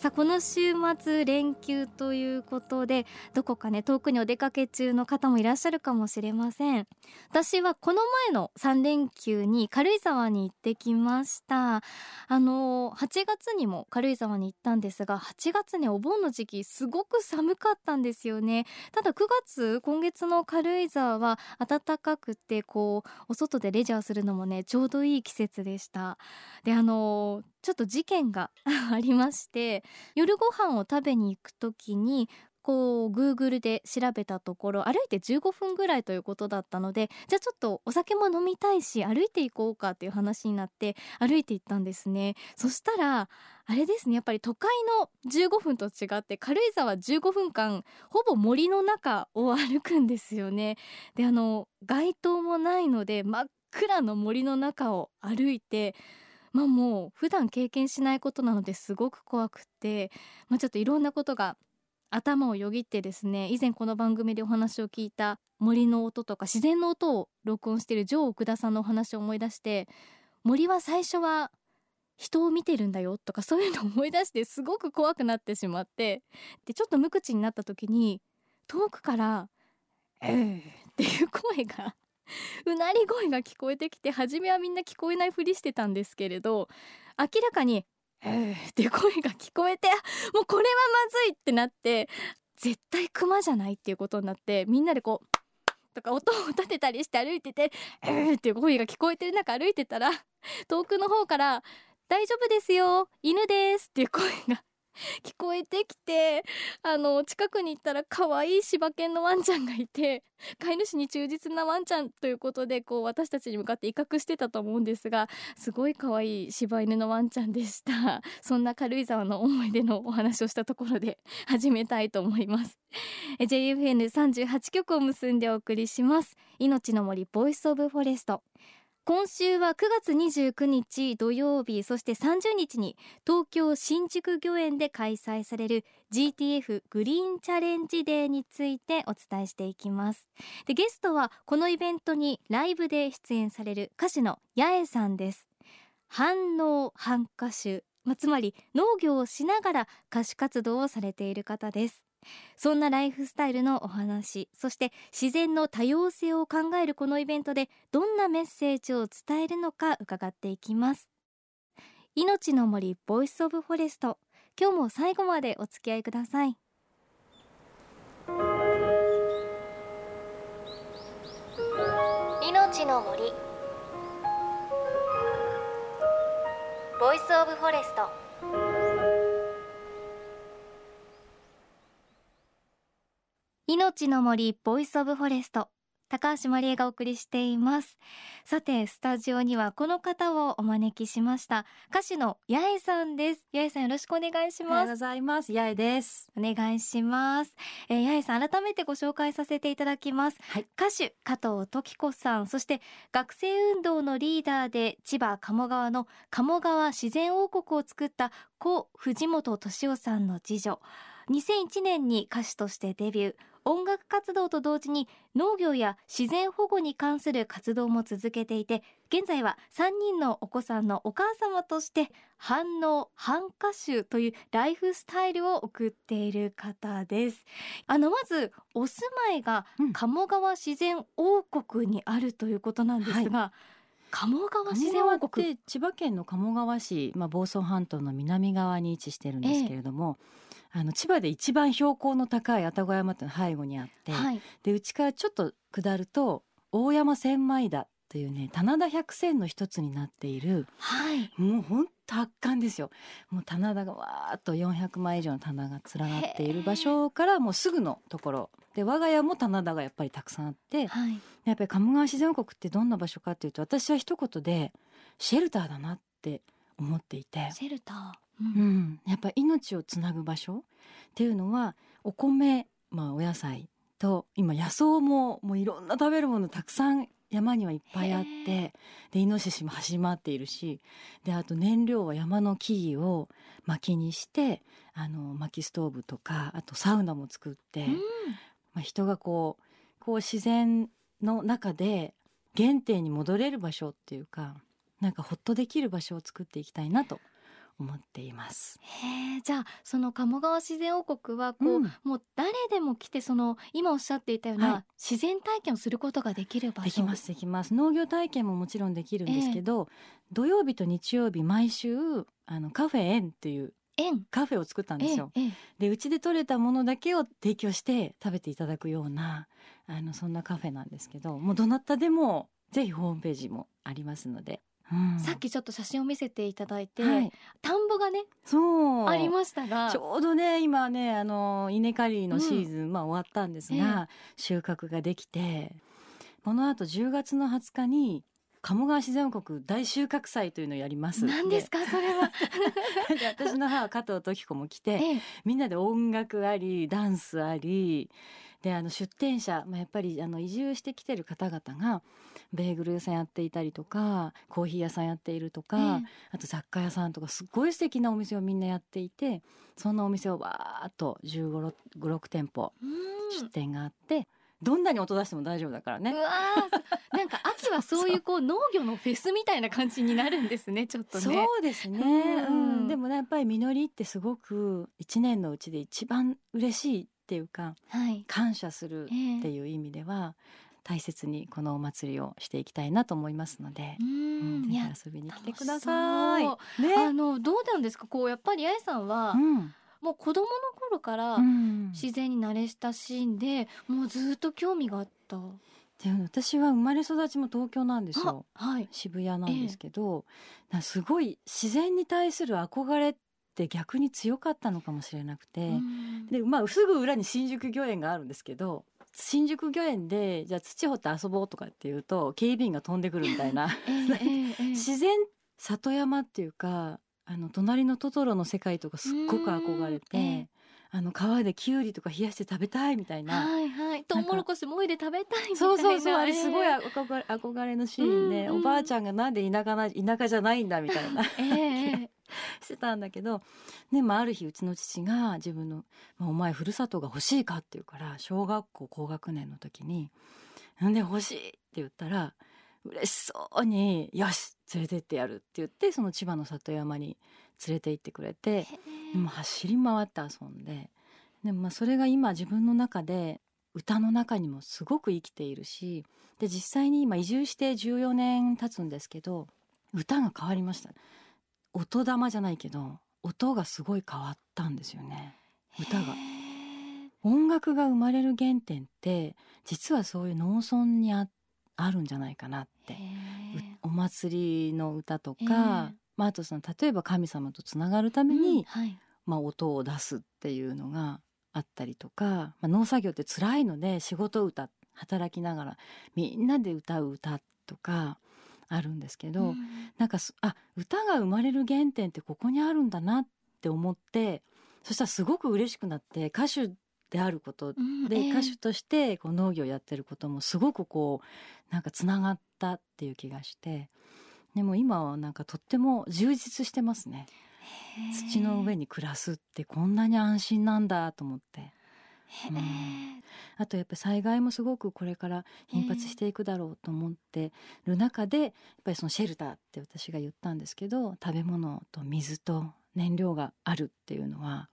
さあこの週末連休ということでどこかね遠くにお出かけ中の方もいらっしゃるかもしれません。私はこの前の3連休に軽井沢に行ってきました。あの8月にも軽井沢に行ったんですが8月ねお盆の時期すごく寒かったんですよね。ただ9月今月の軽井沢は暖かくてこうお外でレジャーするのもねちょうどいい季節でした。であのちょっと事件が ありまして夜ご飯を食べに行く時にこう Google で調べたところ歩いて15分ぐらいということだったのでじゃあちょっとお酒も飲みたいし歩いていこうかっていう話になって歩いて行ったんですね。そしたらあれですねやっぱり都会の15分と違って軽井沢15分間ほぼ森の中を歩くんですよね。であの街灯もないので真っ暗の森の中を歩いてまあもう普段経験しないことなのですごく怖くて、まあ、ちょっといろんなことが頭をよぎってですね以前この番組でお話を聞いた森の音とか自然の音を録音している城奥田さんのお話を思い出して森は最初は人を見てるんだよとかそういうのを思い出してすごく怖くなってしまってでちょっと無口になった時に遠くから「えー」っていう声がうなり声が聞こえてきて初めはみんな聞こえないふりしてたんですけれど明らかに「えー」っていう声が聞こえてもうこれはまずいってなって絶対クマじゃないっていうことになってみんなでこうとか音を立てたりして歩いてて「えー」っていう声が聞こえてる中歩いてたら遠くの方から「大丈夫ですよ犬です」っていう声が 聞こえてきてあの近くに行ったら可愛い柴犬のワンちゃんがいて 飼い主に忠実なワンちゃんということでこう私たちに向かって威嚇してたと思うんですがすごい可愛い柴犬のワンちゃんでした。そんな軽井沢の思い出のお話をしたところで始めたいと思います。JFN38 曲を結んでお送りします。命の森 Voice of Forest。今週は9月29日土曜日そして30日に東京新宿御苑で開催される GTF グリーンチャレンジデーについてお伝えしていきます。でゲストはこのイベントにライブで出演される歌手の Yaeさんです。半農半歌手、まあ、つまり農業をしながら歌手活動をされている方です。そんなライフスタイルのお話そして自然の多様性を考えるこのイベントでどんなメッセージを伝えるのか伺っていきます。命の森 Voice of Forest 今日も最後までお付き合いください。命の森 Voice of Forest。命の森 Voice of Forest 高橋真理恵がお送りしています。さてスタジオにはこの方をお招きしました歌手の Yaeさんです。 Yaeさんよろしくお願いします。おはようございます。 Yaeです。お願いします、えー、 Yaeさん改めてご紹介させていただきます、はい、歌手加藤登紀子さんそして学生運動のリーダーで千葉鴨川の鴨川自然王国を作った故藤本敏夫さんの次女。2001年に歌手としてデビュー音楽活動と同時に農業や自然保護に関する活動も続けていて現在は3人のお子さんのお母様として反応反歌手というライフスタイルを送っている方です。あのまずお住まいが鴨川自然王国にあるということなんですが、うんはい。鴨川自然王国。千葉県の鴨川市、まあ、房総半島の南側に位置してるんですけれども、えあの千葉で一番標高の高い愛宕山っていうの背後にあって、はい、でうちからちょっと下ると大山千枚田というね棚田百選の一つになっている、はい、もう本当圧巻ですよ。もう棚田がわーっと400枚以上の棚が連なっている場所からもうすぐのところ。で我が家も棚田がやっぱりたくさんあって、はい、やっぱり鴨川自然王国ってどんな場所かっていうと私は一言でシェルターだなって思っていて。シェルターうん、やっぱ命をつなぐ場所っていうのはお米、まあ、お野菜と今野草ももういろんな食べるものたくさん山にはいっぱいあってでイノシシも走り回っているしであと燃料は山の木々を薪にしてあの薪ストーブとかあとサウナも作って、うん、まあ、人がこうこう自然の中で原点に戻れる場所っていうかなんかほっとできる場所を作っていきたいなと思っています。へじゃあその鴨川自然王国はこう、うん、もう誰でも来てその今おっしゃっていたような、はい、自然体験をすることができる場所。できますできます。農業体験ももちろんできるんですけど、えー、土曜日と日曜日毎週あのカフェ園っていうカフェを作ったんですよ。でうちで採れたものだけを提供して食べていただくようなあのそんなカフェなんですけどもうどなたでもぜひホームページもありますのでさっきちょっと写真を見せていただいて、はい、田んぼがねそう。ありましたが。ちょうどね今ねあの稲刈りのシーズン、うん、まあ終わったんですが、えー、収穫ができてこの後10月の20日に鴨川自然王国大収穫祭というのをやります何ですかそれは。私の母加藤時子も来て、ええ、みんなで音楽ありダンスありであの出店者、まあ、やっぱりあの移住してきてる方々がベーグル屋さんやっていたりとかコーヒー屋さんやっているとか、えー、あと雑貨屋さんとかすっごい素敵なお店をみんなやっていてそんなお店をわーっと1 5 6店舗出店があって。どんなに音出しても大丈夫だからね。うわなんか秋はそういうこう農業のフェスみたいな感じになるんですね。ちょっとね。そうですね。うん、でもねやっぱり実りってすごく一年のうちで一番嬉しいっていうか、はい、感謝するっていう意味では、大切にこのお祭りをしていきたいなと思いますので、うん、ぜひ遊びに来てください。ね、あのどうなんですか？こうやっぱり八重さんは、うん、もう子供の頃から自然に慣れ親しんで、もうずっと興味があった。で私は生まれ育ちも東京なんですよ、はい、渋谷なんですけど、ええ、すごい自然に対する憧れって逆に強かったのかもしれなくて、でまあすぐ裏に新宿御苑があるんですけど新宿御苑でじゃあ土掘って遊ぼうとかっていうと警備員が飛んでくるみたいな 自然里山っていうかあの隣のトトロの世界とかすっごく憧れて。あの川できゅうりとか冷やして食べたいみたいな。はいはい。トウモロコシもいで食べたいみたいな。そうそうそう。あれすごい憧れ憧れのシーンで、おばあちゃんがなんで田舎な田舎じゃないんだみたいな。ええしてたんだけど、ねまあ、ある日うちの父が自分の「まあ、お前ふるさとが欲しいか?」って言うから小学校高学年の時に「なんで欲しい?」って言ったら嬉しそうに「よし連れてってやる」って言ってその千葉の里山に連れて行ってくれてでも走り回って遊んででもまあそれが今自分の中で歌の中にもすごく生きているしで実際に今移住して14年経つんですけど歌が変わりました音玉じゃないけど音がすごい変わったんですよね。歌が。音楽が生まれる原点って実はそういう農村にああるんじゃないかなって。お祭りの歌とか、まあ、あとその例えば神様とつながるために、うんはい、まあ、音を出すっていうのがあったりとか、まあ、農作業って辛いので仕事歌働きながらみんなで歌う歌とかあるんですけど、うん、なんかあ歌が生まれる原点ってここにあるんだなって思ってそしたらすごく嬉しくなって歌手であることで、うんえー、歌手としてこう農業やってることもすごくこうなんかつながったっていう気がしてでも今はなんかとっても充実してますね。土の上に暮らすってこんなに安心なんだと思って。うん、あとやっぱ災害もすごくこれから頻発していくだろうと思ってる中でやっぱりそのシェルターって私が言ったんですけど食べ物と水と燃料があるっていうのは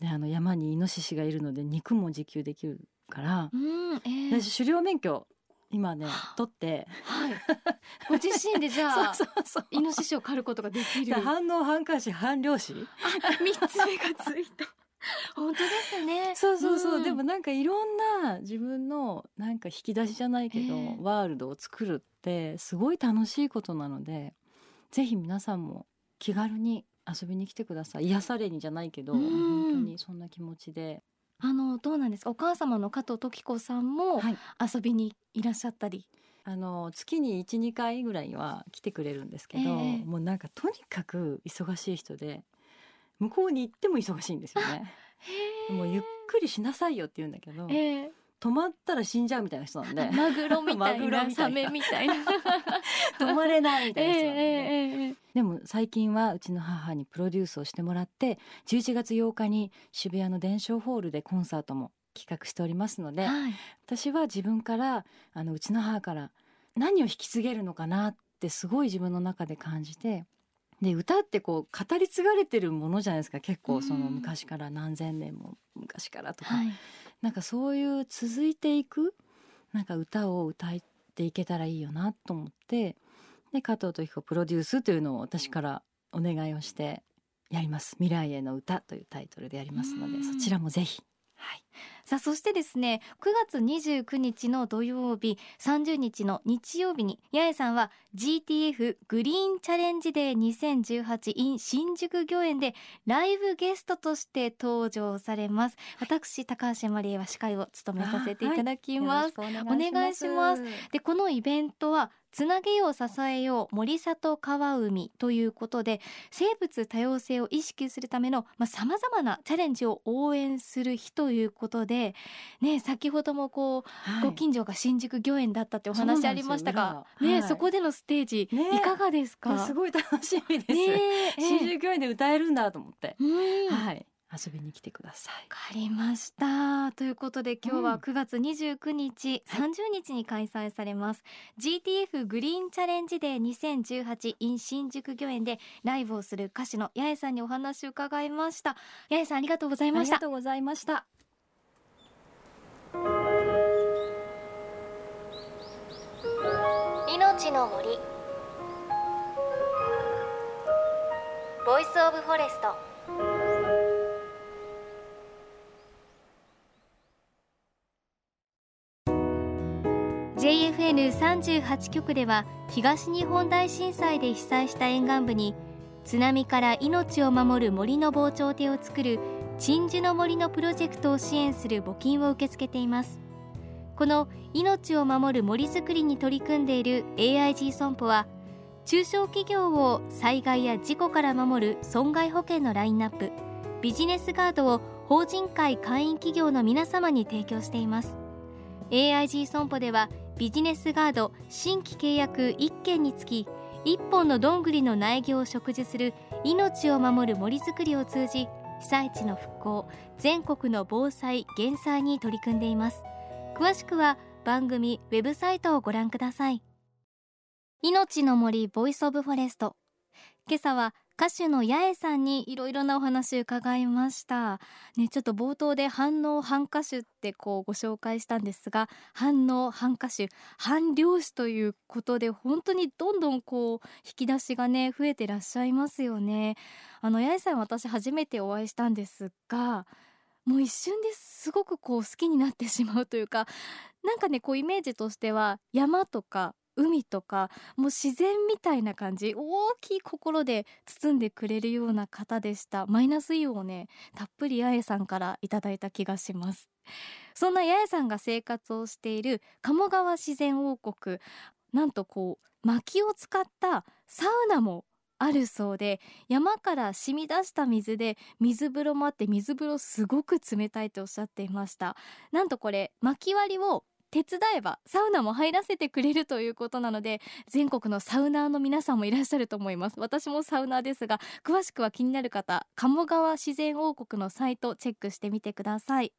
であの山にイノシシがいるので肉も自給できるから、うんえー、私狩猟免許今ね取って、はい、ご自身でじゃあ そうそうそう。イノシシを狩ることができる。反応反感視反漁師あ三つ目がついた。本当ですね。そうそうそう、うん、でもなんかいろんな自分のなんか引き出しじゃないけど、えー、ワールドを作るってすごい楽しいことなのでぜひ皆さんも気軽に遊びに来てください。癒されにじゃないけど、うん、本当にそんな気持ちで。あのどうなんですか？お母様の加藤時子さんも遊びにいらっしゃったり、あの月に12回ぐらいは来てくれるんですけど、えー、もうなんかとにかく忙しい人で向こうに行っても忙しいんですよね。もうゆっくりしなさいよって言うんだけど、えー、止まったら死んじゃうみたいな人なんで。マグロみたいなサメみたいな。止まれないみたいな人なんで、でも最近はうちの母にプロデュースをしてもらって11月8日に渋谷の伝承ホールでコンサートも企画しておりますので、はい、私は自分からあのうちの母から何を引き継げるのかなってすごい自分の中で感じてで歌ってこう語り継がれてるものじゃないですか。結構その昔から何千年も昔からとか、はい、なんかそういう続いていくなんか歌を歌っていけたらいいよなと思ってで加藤時子プロデュースというのを私からお願いをしてやります「未来への歌」というタイトルでやりますのでそちらもぜひ。はい、さあそしてですね9月29日の土曜日30日の日曜日に八重さんは GTF グリーンチャレンジデー2018 in 新宿御苑でライブゲストとして登場されます。私高橋真理恵は司会を務めさせていただきます、はい、お願いします。でこのイベントはつなげよう支えよう森里川海ということで生物多様性を意識するためのさまざ、まなチャレンジを応援する日ということでね先ほどもこう、はい、ご近所が新宿御苑だったってお話ありましたがね、はい、そこでのステージ、ね、いかがですか？すごい楽しみです、ね、新宿御苑で歌えるんだと思って、はい。遊びに来てください。わかりました。ということで今日は9月29日、うん、30日に開催されます、はい、GTF グリーンチャレンジデー2018 in 新宿御苑でライブをする歌手の八重さんにお話を伺いました。八重さんありがとうございました。ありがとうございました命の森。 Voice of Forest。JFN38 局では東日本大震災で被災した沿岸部に津波から命を守る森の防潮堤を作る鎮守の森のプロジェクトを支援する募金を受け付けています。この命を守る森づくりに取り組んでいる AIG 損保は中小企業を災害や事故から守る損害保険のラインナップビジネスガードを法人会会員企業の皆様に提供しています。AIG 損保ではビジネスガード新規契約1件につき1本のどんぐりの苗木を植樹する命を守る森づくりを通じ被災地の復興全国の防災減災に取り組んでいます。詳しくは番組ウェブサイトをご覧ください。命の森 Voice of Forest。今朝は歌手の Yaeさんにいろいろなお話伺いました。ねちょっと冒頭で半農半歌手ってこうご紹介したんですが半農半歌手半漁師ということで本当にどんどんこう引き出しがね増えてらっしゃいますよね。あの八重さん私初めてお会いしたんですがもう一瞬ですごくこう好きになってしまうというかなんかねこうイメージとしては山とか海とかもう自然みたいな感じ。大きい心で包んでくれるような方でした。マイナスイオンをねたっぷり八重さんからいただいた気がします。そんな八重さんが生活をしている鴨川自然王国なんとこう薪を使ったサウナもあるそうで山から染み出した水で水風呂もあって水風呂すごく冷たいとおっしゃっていました。なんとこれ薪割りを手伝えばサウナも入らせてくれるということなので全国のサウナーの皆さんもいらっしゃると思います。私もサウナーですが詳しくは気になる方鴨川自然王国のサイトチェックしてみてください。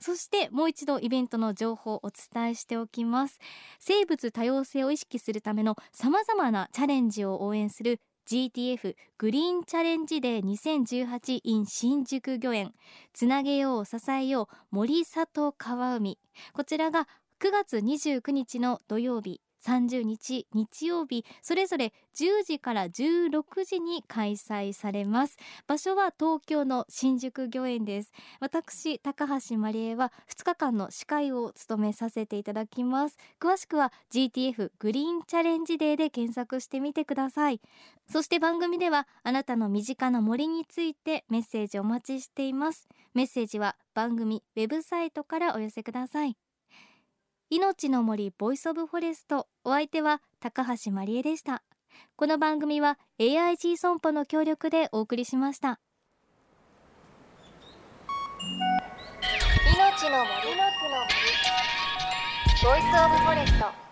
そしてもう一度イベントの情報をお伝えしておきます。生物多様性を意識するための様々なチャレンジを応援する GTF グリーンチャレンジデー2018 in 新宿御苑。つなげよう支えよう森里川海。こちらが9月29日の土曜日30日日曜日それぞれ10時から16時に開催されます。場所は東京の新宿御苑です。私高橋真理恵は2日間の司会を務めさせていただきます。詳しくは GTF グリーンチャレンジデーで検索してみてください。そして番組ではあなたの身近な森についてメッセージお待ちしています。メッセージは番組ウェブサイトからお寄せください。命の森 Voice of Forest お相手は高橋真理恵でした。この番組は AIG 損保の協力でお送りしました。命の森の森。 Voice of Forest。